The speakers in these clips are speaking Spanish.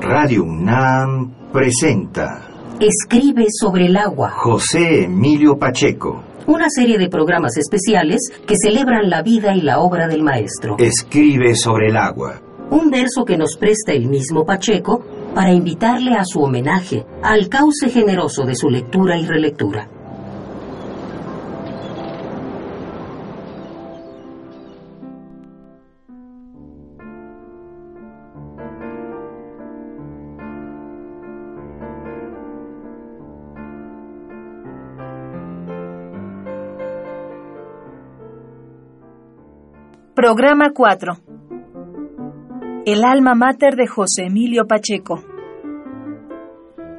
Radio UNAM presenta Escribe sobre el agua. José Emilio Pacheco. Una serie de programas especiales que celebran la vida y la obra del maestro. Escribe sobre el agua. Un verso que nos presta el mismo Pacheco para invitarle a su homenaje, al cauce generoso de su lectura y relectura. Programa 4. El alma mater de José Emilio Pacheco.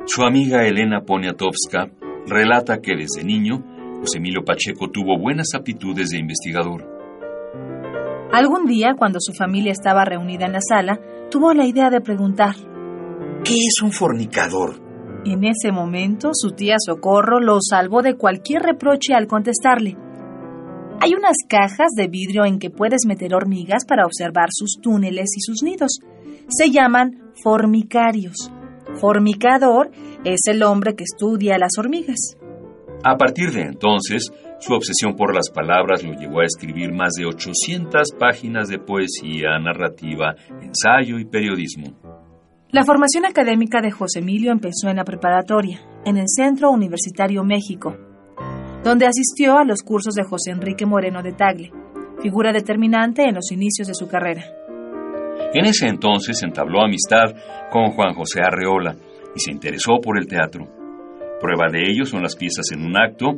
Su amiga Elena Poniatowska relata que desde niño José Emilio Pacheco tuvo buenas aptitudes de investigador. Algún día, cuando su familia estaba reunida en la sala, tuvo la idea de preguntar. ¿Qué es un fornicador? En ese momento, su tía Socorro lo salvó de cualquier reproche al contestarle. Hay unas cajas de vidrio en que puedes meter hormigas para observar sus túneles y sus nidos. Se llaman formicarios. Formicador es el hombre que estudia las hormigas. A partir de entonces, su obsesión por las palabras lo llevó a escribir más de 800 páginas de poesía, narrativa, ensayo y periodismo. La formación académica de José Emilio empezó en la preparatoria, en el Centro Universitario México, donde asistió a los cursos de José Enrique Moreno de Tagle, figura determinante en los inicios de su carrera. En ese entonces entabló amistad con Juan José Arreola y se interesó por el teatro. Prueba de ello son las piezas en un acto,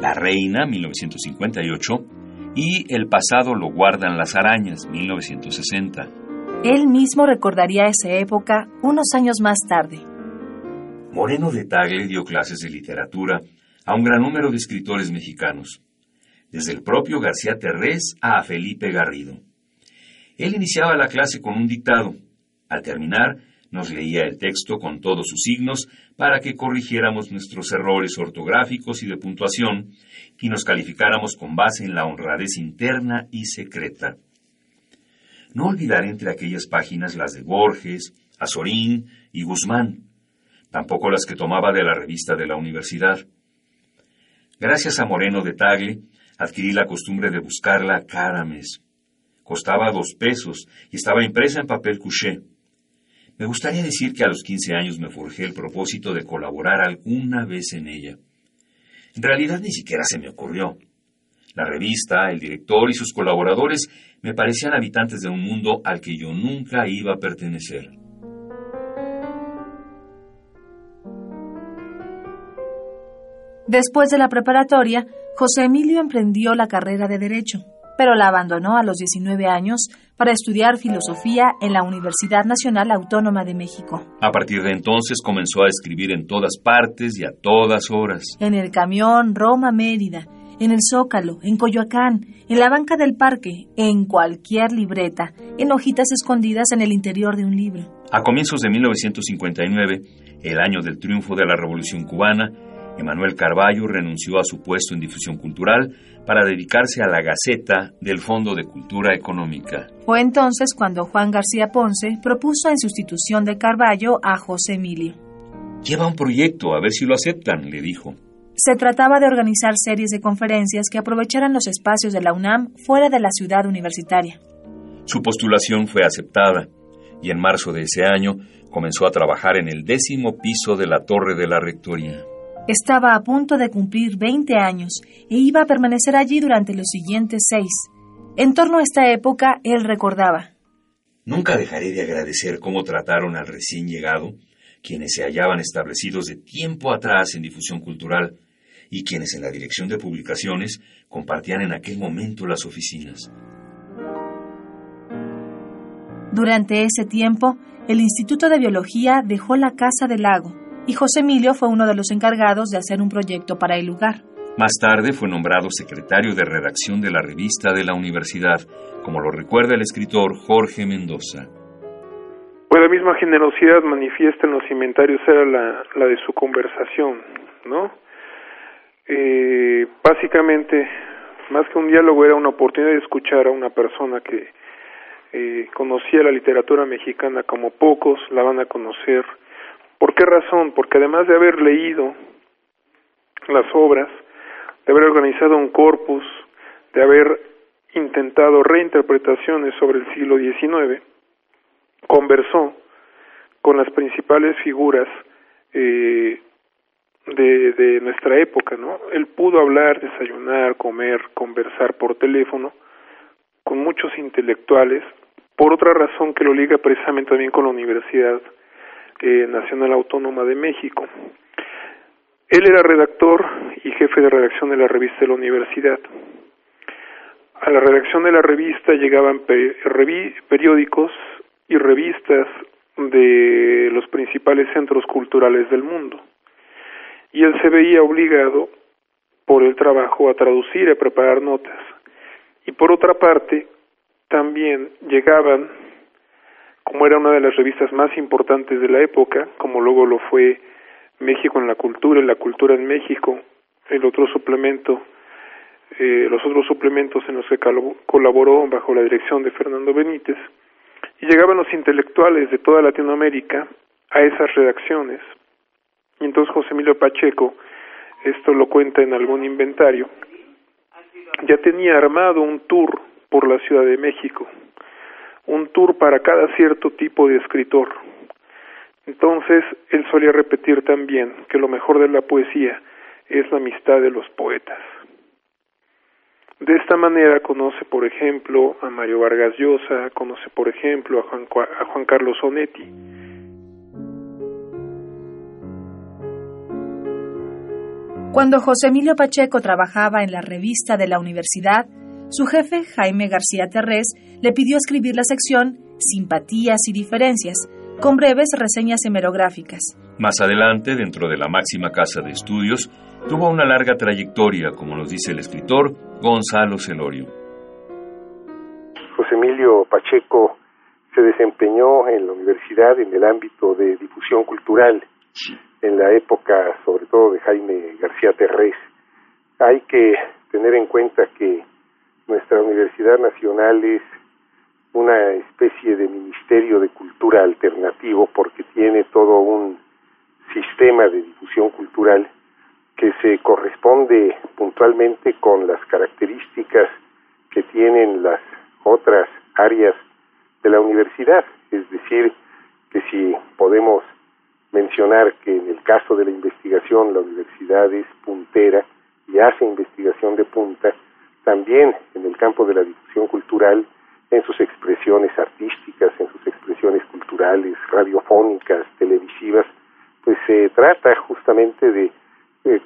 La Reina, 1958, y El pasado lo guardan las arañas, 1960. Él mismo recordaría esa época unos años más tarde. Moreno de Tagle dio clases de literatura a un gran número de escritores mexicanos, desde el propio García Terrés a Felipe Garrido. Él iniciaba la clase con un dictado. Al terminar, nos leía el texto con todos sus signos para que corrigiéramos nuestros errores ortográficos y de puntuación y nos calificáramos con base en la honradez interna y secreta. No olvidaré entre aquellas páginas las de Borges, Azorín y Guzmán, tampoco las que tomaba de la revista de la universidad. Gracias a Moreno de Tagle, adquirí la costumbre de buscarla cada mes. Costaba dos pesos y estaba impresa en papel couché. Me gustaría decir que a los 15 años me forjé el propósito de colaborar alguna vez en ella. En realidad ni siquiera se me ocurrió. La revista, el director y sus colaboradores me parecían habitantes de un mundo al que yo nunca iba a pertenecer. Después de la preparatoria, José Emilio emprendió la carrera de Derecho, pero la abandonó a los 19 años para estudiar filosofía en la Universidad Nacional Autónoma de México. A partir de entonces comenzó a escribir en todas partes y a todas horas. En el camión Roma-Mérida, en el Zócalo, en Coyoacán, en la banca del parque, en cualquier libreta, en hojitas escondidas en el interior de un libro. A comienzos de 1959, el año del triunfo de la Revolución cubana, Emanuel Carballo renunció a su puesto en difusión cultural para dedicarse a la Gaceta del Fondo de Cultura Económica. Fue entonces cuando Juan García Ponce propuso en sustitución de Carballo a José Emilio. Lleva un proyecto, a ver si lo aceptan, le dijo. Se trataba de organizar series de conferencias que aprovecharan los espacios de la UNAM fuera de la ciudad universitaria. Su postulación fue aceptada y en marzo de ese año comenzó a trabajar en el décimo piso de la torre de la rectoría. Estaba a punto de cumplir 20 años e iba a permanecer allí durante los siguientes seis. En torno a esta época, él recordaba. Nunca dejaré de agradecer cómo trataron al recién llegado, quienes se hallaban establecidos de tiempo atrás en difusión cultural y quienes en la dirección de publicaciones compartían en aquel momento las oficinas. Durante ese tiempo, el Instituto de Biología dejó la Casa del Lago y José Emilio fue uno de los encargados de hacer un proyecto para el lugar. Más tarde fue nombrado secretario de redacción de la revista de la universidad, como lo recuerda el escritor Jorge Mendoza. Pues la misma generosidad manifiesta en los inventarios era la, la de su conversación, ¿no? Eh, básicamente, más que un diálogo, era una oportunidad de escuchar a una persona que eh, conocía la literatura mexicana como pocos la van a conocer. ¿Por qué razón? Porque además de haber leído las obras, de haber organizado un corpus, de haber intentado reinterpretaciones sobre el siglo XIX, conversó con las principales figuras eh, de, nuestra época, ¿no? Él pudo hablar, desayunar, comer, conversar por teléfono con muchos intelectuales, por otra razón que lo liga precisamente también con la Universidad eh, Nacional Autónoma de México. Él era redactor y jefe de redacción de la revista de la universidad. A la redacción de la revista llegaban periódicos y revistas de los principales centros culturales del mundo. Y él se veía obligado por el trabajo a traducir y a preparar notas. Y por otra parte, también llegaban, como era una de las revistas más importantes de la época, como luego lo fue México en la cultura, la cultura en México, el otro suplemento, eh, los otros suplementos en los que colaboró bajo la dirección de Fernando Benítez, y llegaban los intelectuales de toda Latinoamérica a esas redacciones. Y entonces José Emilio Pacheco, esto lo cuenta en algún inventario, ya tenía armado un tour por la Ciudad de México, un tour para cada cierto tipo de escritor. Entonces, él solía repetir también que lo mejor de la poesía es la amistad de los poetas. De esta manera conoce, por ejemplo, a Mario Vargas Llosa, conoce, por ejemplo, a Juan, Carlos Onetti. Cuando José Emilio Pacheco trabajaba en la revista de la universidad, su jefe, Jaime García Terrés, le pidió escribir la sección Simpatías y Diferencias, con breves reseñas hemerográficas. Más adelante, dentro de la máxima casa de estudios, tuvo una larga trayectoria, como nos dice el escritor Gonzalo Celorio. José Emilio Pacheco se desempeñó en la universidad en el ámbito de difusión cultural, en la época sobre todo de Jaime García Terrés. Hay que tener en cuenta que nuestra Universidad Nacional es una especie de ministerio de cultura alternativo porque tiene todo un sistema de difusión cultural que se corresponde puntualmente con las características que tienen las otras áreas de la universidad. Es decir, que si podemos mencionar que en el caso de la investigación la universidad es puntera y hace investigación de punta, también en el campo de la difusión cultural, en sus expresiones artísticas, en sus expresiones culturales, radiofónicas, televisivas, pues se trata justamente de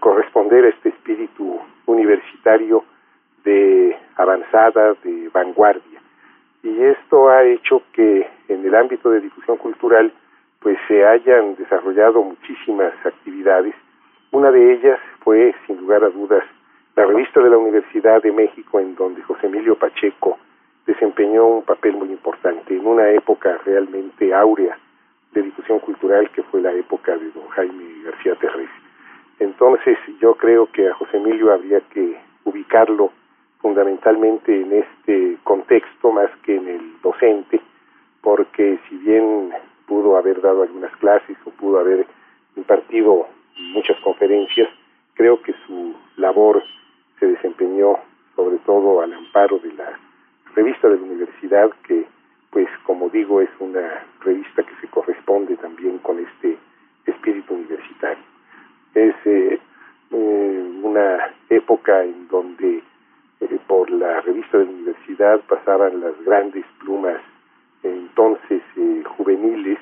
corresponder a este espíritu universitario de avanzada, de vanguardia. Y esto ha hecho que en el ámbito de difusión cultural pues se hayan desarrollado muchísimas actividades. Una de ellas fue, sin lugar a dudas, la revista de la Universidad de México, en donde José Emilio Pacheco desempeñó un papel muy importante en una época realmente áurea de difusión cultural que fue la época de don Jaime García Terrés. Entonces yo creo que a José Emilio habría que ubicarlo fundamentalmente en este contexto más que en el docente, porque si bien pudo haber dado algunas clases o pudo haber impartido muchas conferencias, creo que su labor se desempeñó sobre todo al amparo de la revista de la universidad que pues como digo es una revista que se corresponde también con este espíritu universitario. Es eh, eh, una época en donde eh, por la revista de la universidad pasaban las grandes plumas entonces juveniles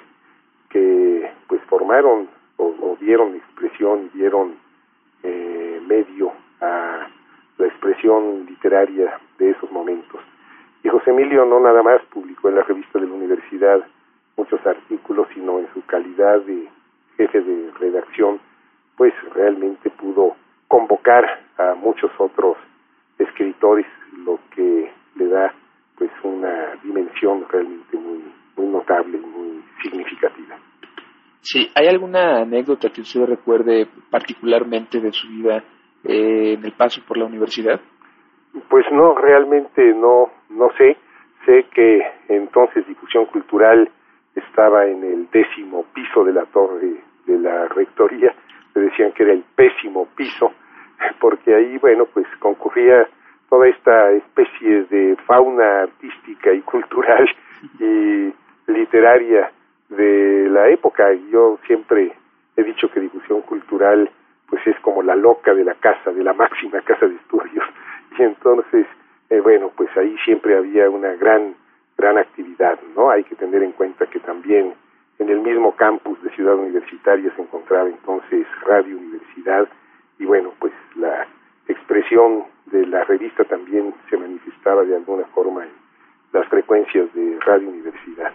que pues formaron o, o dieron expresión dieron medio a la expresión literaria de esos momentos. Y José Emilio no nada más publicó en la revista de la universidad muchos artículos, sino en su calidad de jefe de redacción, pues realmente pudo convocar a muchos otros escritores, lo que le da pues una dimensión realmente muy, muy notable y muy significativa. Sí, ¿hay alguna anécdota que usted recuerde particularmente de su vida eh, en el paso por la universidad? Pues no, realmente no, no sé. sé que entonces difusión cultural estaba en el décimo piso de la torre de la rectoría, me decían que era el pésimo piso, porque ahí, bueno, pues concurría toda esta especie de fauna artística y cultural y literaria de la época. Yo siempre he dicho que difusión cultural es como la loca de la casa, de la máxima casa de estudios. Y entonces, eh, bueno, pues ahí siempre había una gran, gran actividad, ¿no? Hay que tener en cuenta que también en el mismo campus de Ciudad Universitaria se encontraba entonces Radio Universidad y bueno, pues la expresión de la revista también se manifestaba de alguna forma en las frecuencias de Radio Universidad.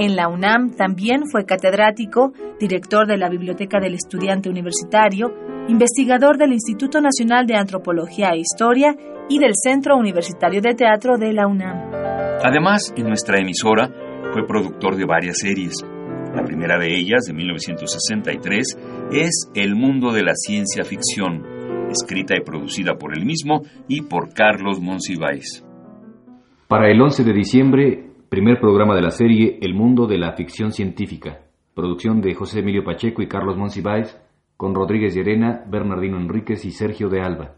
En la UNAM también fue catedrático, director de la Biblioteca del Estudiante Universitario, investigador del Instituto Nacional de Antropología e Historia y del Centro Universitario de Teatro de la UNAM. Además, en nuestra emisora fue productor de varias series. La primera de ellas, de 1963, es El mundo de la ciencia ficción, escrita y producida por él mismo y por Carlos Monsiváis. Para el 11 de diciembre, primer programa de la serie El mundo de la ficción científica, producción de José Emilio Pacheco y Carlos Monsiváis, con Rodríguez Llerena, Bernardino Enríquez y Sergio de Alba.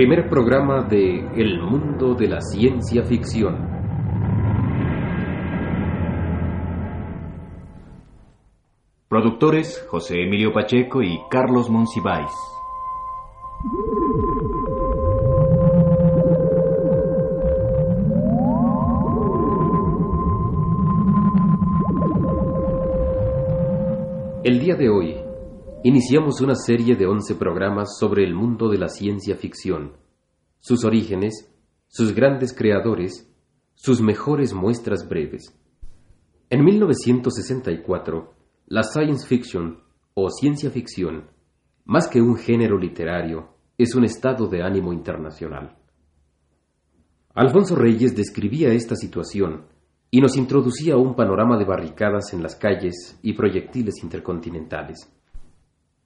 Primer programa de El mundo de la ciencia ficción. Productores José Emilio Pacheco y Carlos Monsiváis. El día de hoy iniciamos una serie de 11 programas sobre el mundo de la ciencia ficción, sus orígenes, sus grandes creadores, sus mejores muestras breves. En 1964, la science fiction o ciencia ficción, más que un género literario, es un estado de ánimo internacional. Alfonso Reyes describía esta situación y nos introducía un panorama de barricadas en las calles y proyectiles intercontinentales.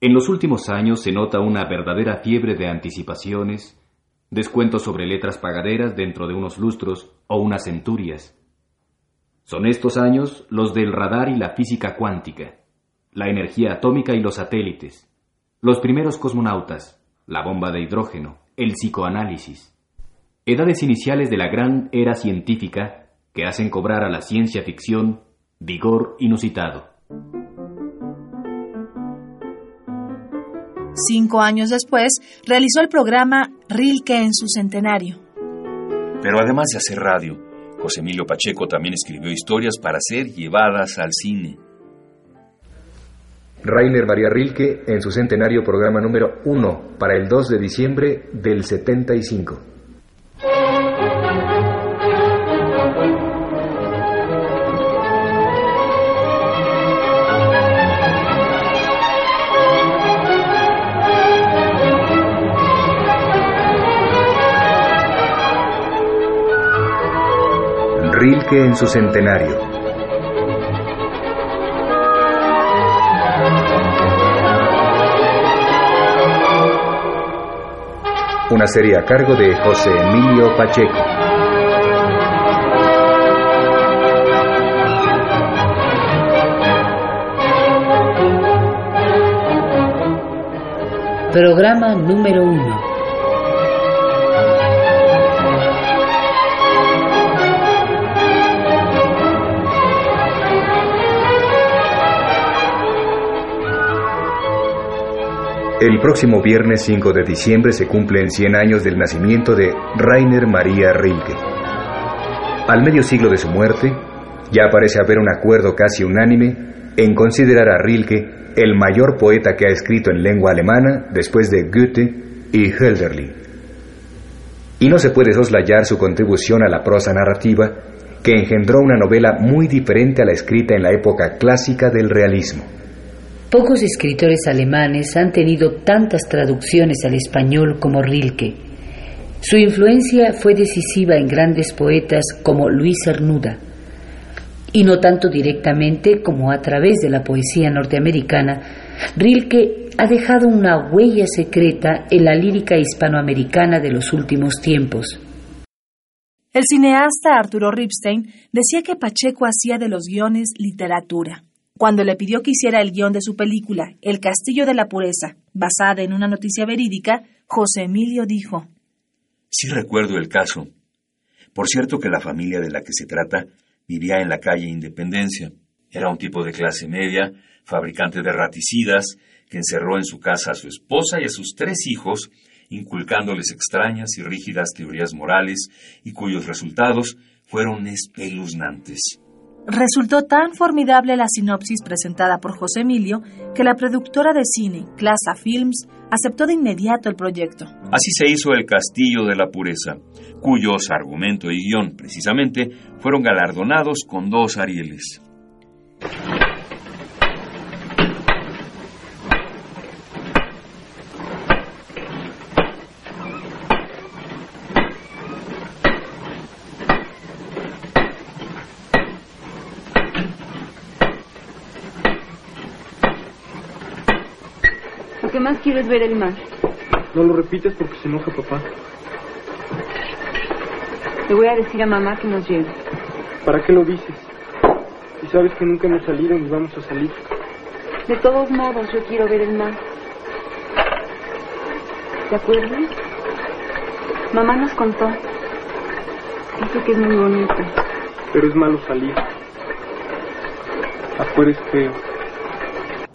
En los últimos años se nota una verdadera fiebre de anticipaciones, descuentos sobre letras pagaderas dentro de unos lustros o unas centurias. Son estos años los del radar y la física cuántica, la energía atómica y los satélites, los primeros cosmonautas, la bomba de hidrógeno, el psicoanálisis. Edades iniciales de la gran era científica que hacen cobrar a la ciencia ficción vigor inusitado. Cinco años después, realizó el programa Rilke en su centenario. Pero además de hacer radio, José Emilio Pacheco también escribió historias para ser llevadas al cine. Rainer María Rilke en su centenario programa número 1 para el 2 de diciembre del 75. Rilke en su centenario. Una serie a cargo de José Emilio Pacheco. Programa número uno. El próximo viernes 5 de diciembre se cumplen 100 años del nacimiento de Rainer María Rilke. Al medio siglo de su muerte, ya parece haber un acuerdo casi unánime en considerar a Rilke el mayor poeta que ha escrito en lengua alemana después de Goethe y Hölderlin. Y no se puede soslayar su contribución a la prosa narrativa que engendró una novela muy diferente a la escrita en la época clásica del realismo. Pocos escritores alemanes han tenido tantas traducciones al español como Rilke. Su influencia fue decisiva en grandes poetas como Luis Cernuda, y no tanto directamente como a través de la poesía norteamericana, Rilke ha dejado una huella secreta en la lírica hispanoamericana de los últimos tiempos. El cineasta Arturo Ripstein decía que Pacheco hacía de los guiones literatura. Cuando le pidió que hiciera el guion de su película El Castillo de la Pureza, basada en una noticia verídica, José Emilio dijo, Sí recuerdo el caso. Por cierto que la familia de la que se trata vivía en la calle Independencia. Era un tipo de clase media, fabricante de raticidas, que encerró en su casa a su esposa y a sus tres hijos, inculcándoles extrañas y rígidas teorías morales y cuyos resultados fueron espeluznantes. Resultó tan formidable la sinopsis presentada por José Emilio que la productora de cine, Clasa Films, aceptó de inmediato el proyecto. Así se hizo El Castillo de la Pureza, cuyos argumento y guion, precisamente, fueron galardonados con dos Arieles. ¿Qué más quieres ver el mar? No lo repites porque se enoja papá. Le voy a decir a mamá que nos lleve. ¿Para qué lo dices? Si sabes que nunca hemos salido ni vamos a salir. De todos modos, yo quiero ver el mar. ¿Te acuerdas? Mamá nos contó. Dice que es muy bonito. Pero es malo salir. Afuera es feo.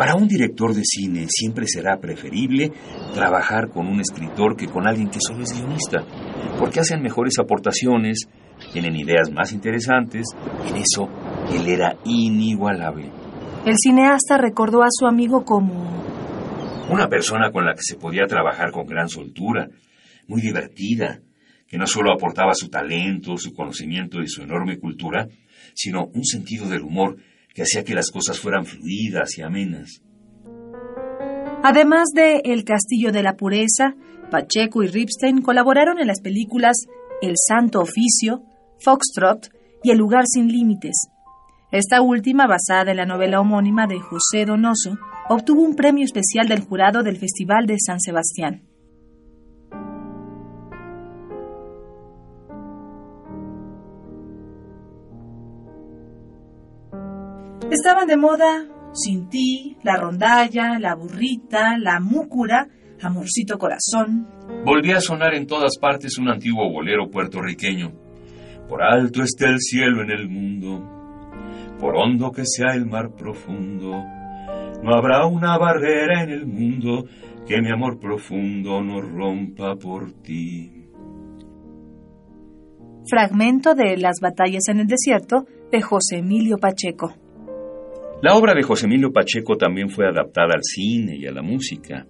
Para un director de cine siempre será preferible trabajar con un escritor que con alguien que solo es guionista, porque hacen mejores aportaciones, tienen ideas más interesantes, en eso él era inigualable. El cineasta recordó a su amigo como una persona con la que se podía trabajar con gran soltura, muy divertida, que no solo aportaba su talento, su conocimiento y su enorme cultura, sino un sentido del humor que hacía que las cosas fueran fluidas y amenas. Además de El Castillo de la Pureza, Pacheco y Ripstein colaboraron en las películas El Santo Oficio, Foxtrot y El Lugar Sin Límites. Esta última, basada en la novela homónima de José Donoso, obtuvo un premio especial del jurado del Festival de San Sebastián. Estaban de moda Sin ti, La Rondalla, La Burrita, La Múcura, Amorcito Corazón. Volvía a sonar en todas partes un antiguo bolero puertorriqueño. Por alto esté el cielo en el mundo, por hondo que sea el mar profundo, no habrá una barrera en el mundo que mi amor profundo no rompa por ti. Fragmento de Las batallas en el desierto de José Emilio Pacheco. La obra de José Emilio Pacheco también fue adaptada al cine y a la música.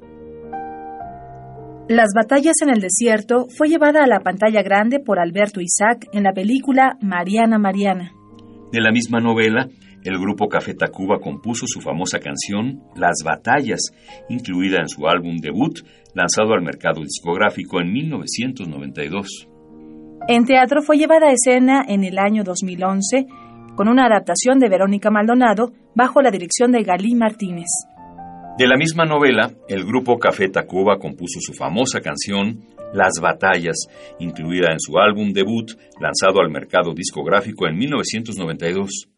Las batallas en el desierto fue llevada a la pantalla grande por Alberto Isaac en la película Mariana Mariana. De la misma novela, el grupo Café Tacuba compuso su famosa canción Las Batallas, incluida en su álbum debut, lanzado al mercado discográfico en 1992. En teatro fue llevada a escena en el año 2011 con una adaptación de Verónica Maldonado bajo la dirección de Galí Martínez. De la misma novela, el grupo Café Tacuba compuso su famosa canción Las Batallas, incluida en su álbum debut, lanzado al mercado discográfico en 1992.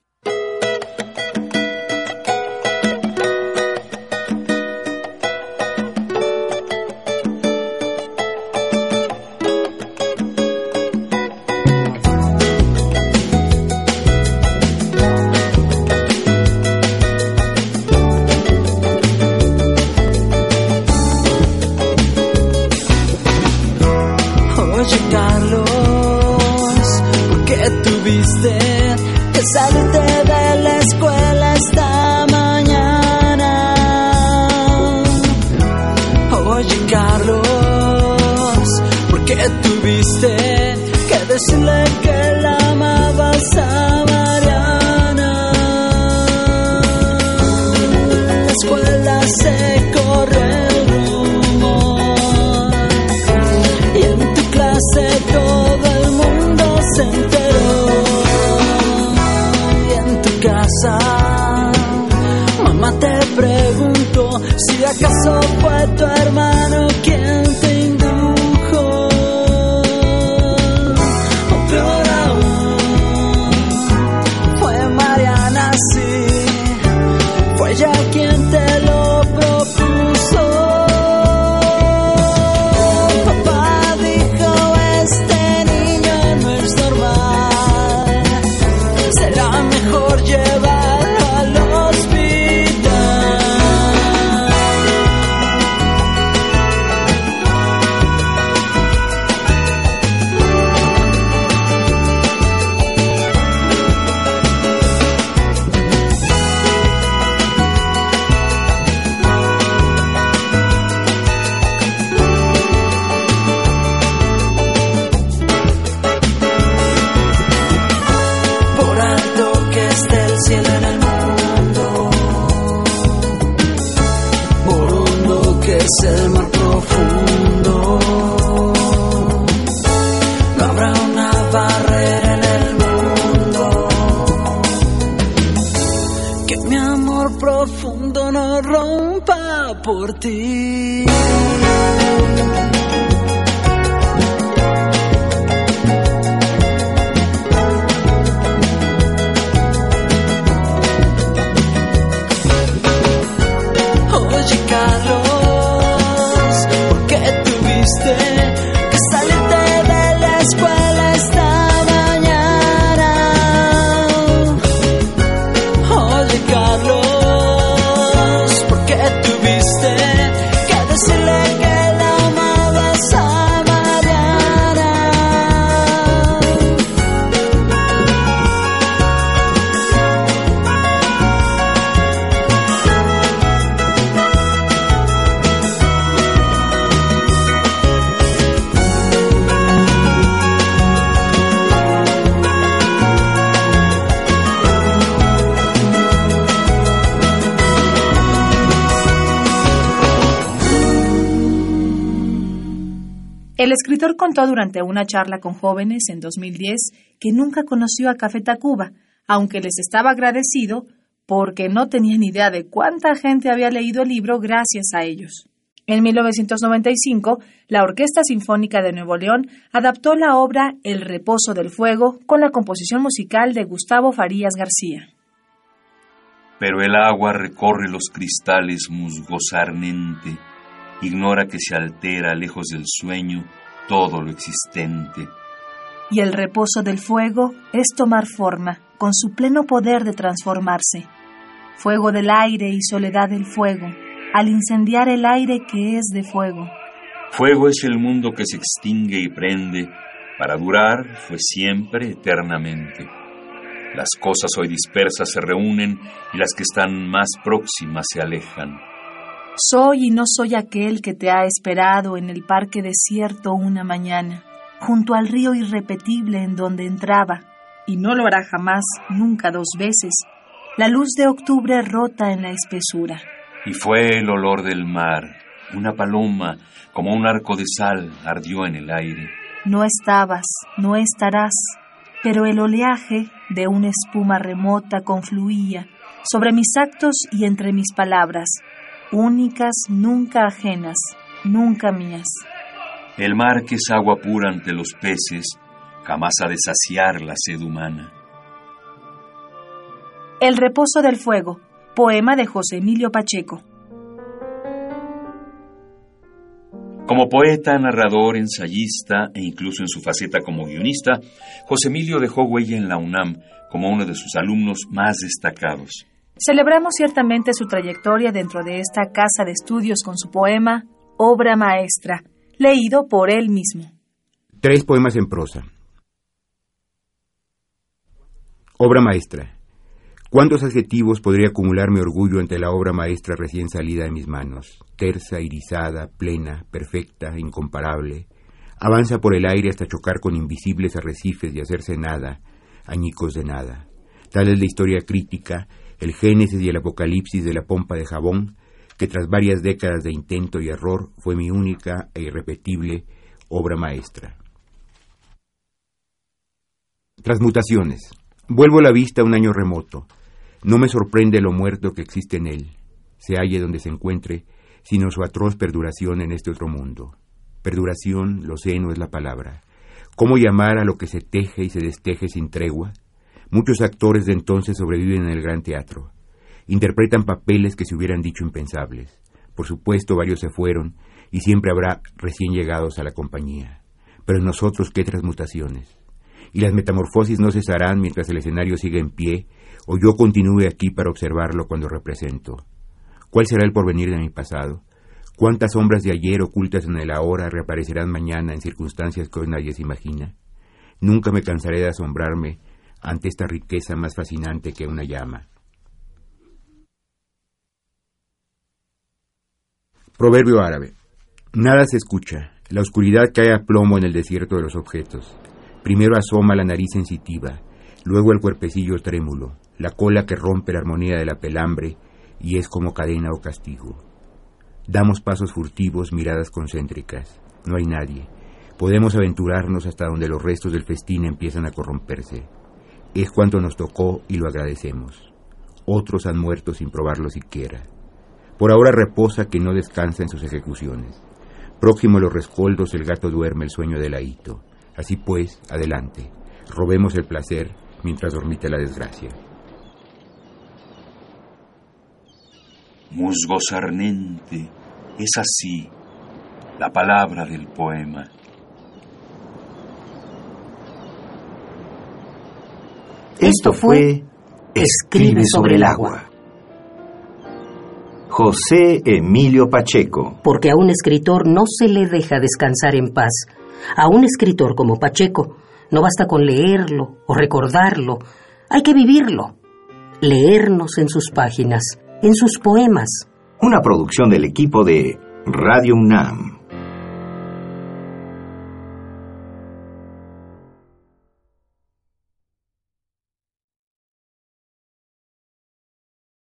decirle que la amabas a Mariana. La escuela se corre el rumor y en tu clase todo el mundo se enteró y en tu casa mamá te preguntó si acaso fue tu hermano quien te amor profundo no rompa por ti. El escritor contó durante una charla con jóvenes en 2010 que nunca conoció a Café Tacuba, aunque les estaba agradecido porque no tenían idea de cuánta gente había leído el libro gracias a ellos. En 1995, la Orquesta Sinfónica de Nuevo León adaptó la obra El Reposo del Fuego con la composición musical de Gustavo Farías García. Pero el agua recorre los cristales musgosarnente, ignora que se altera lejos del sueño todo lo existente. Y el reposo del fuego es tomar forma, con su pleno poder de transformarse. Fuego del aire y soledad del fuego, al incendiar el aire que es de fuego. Fuego es el mundo que se extingue y prende, para durar fue siempre eternamente. Las cosas hoy dispersas se reúnen y las que están más próximas se alejan. Soy y no soy aquel que te ha esperado en el parque desierto una mañana, junto al río irrepetible en donde entraba, y no lo hará jamás, nunca dos veces, la luz de octubre rota en la espesura. Y fue el olor del mar, una paloma, como un arco de sal, ardió en el aire. No estabas, no estarás, pero el oleaje de una espuma remota confluía sobre mis actos y entre mis palabras, únicas, nunca ajenas, nunca mías. El mar que es agua pura ante los peces, jamás ha de saciar la sed humana. El reposo del fuego, poema de José Emilio Pacheco. Como poeta, narrador, ensayista e incluso en su faceta como guionista, José Emilio dejó huella en la UNAM como uno de sus alumnos más destacados. Celebramos ciertamente su trayectoria dentro de esta casa de estudios con su poema Obra Maestra, leído por él mismo. Tres poemas en prosa. Obra maestra. ¿Cuántos adjetivos podría acumular mi orgullo ante la obra maestra recién salida de mis manos? Tersa, irisada, plena, perfecta, incomparable. Avanza por el aire hasta chocar con invisibles arrecifes y hacerse nada, añicos de nada. Tal es la historia crítica, el génesis y el apocalipsis de la pompa de jabón, que tras varias décadas de intento y error fue mi única e irrepetible obra maestra. Transmutaciones. Vuelvo la vista a un año remoto. No me sorprende lo muerto que existe en él. se halle donde se encuentre, sino su atroz perduración en este otro mundo. Perduración, lo sé, no es la palabra. ¿Cómo llamar a lo que se teje y se desteje sin tregua? Muchos actores de entonces sobreviven en el gran teatro. Interpretan papeles que se hubieran dicho impensables. Por supuesto, varios se fueron y siempre habrá recién llegados a la compañía. Pero nosotros, ¿qué transmutaciones? Y las metamorfosis no cesarán mientras el escenario siga en pie o yo continúe aquí para observarlo cuando represento. ¿Cuál será el porvenir de mi pasado? ¿Cuántas sombras de ayer ocultas en el ahora reaparecerán mañana en circunstancias que hoy nadie se imagina? Nunca me cansaré de asombrarme ante esta riqueza más fascinante que una llama. Proverbio árabe. Nada se escucha. La oscuridad cae a plomo en el desierto de los objetos. Primero asoma la nariz sensitiva, luego el cuerpecillo trémulo, la cola que rompe la armonía de la pelambre y es como cadena o castigo. Damos pasos furtivos, miradas concéntricas. No hay nadie. Podemos aventurarnos hasta donde los restos del festín empiezan a corromperse. Es cuanto nos tocó y lo agradecemos. Otros han muerto sin probarlo siquiera. Por ahora reposa que no descansa en sus ejecuciones. Próximo a los rescoldos el gato duerme el sueño del ahito. Así pues, adelante. Robemos el placer mientras dormite la desgracia. Musgo sarnente, es así la palabra del poema. Esto fue Escribe sobre el agua. José Emilio Pacheco. Porque a un escritor no se le deja descansar en paz. A un escritor como Pacheco no basta con leerlo o recordarlo, hay que vivirlo. Leernos en sus páginas, en sus poemas. Una producción del equipo de Radio UNAM.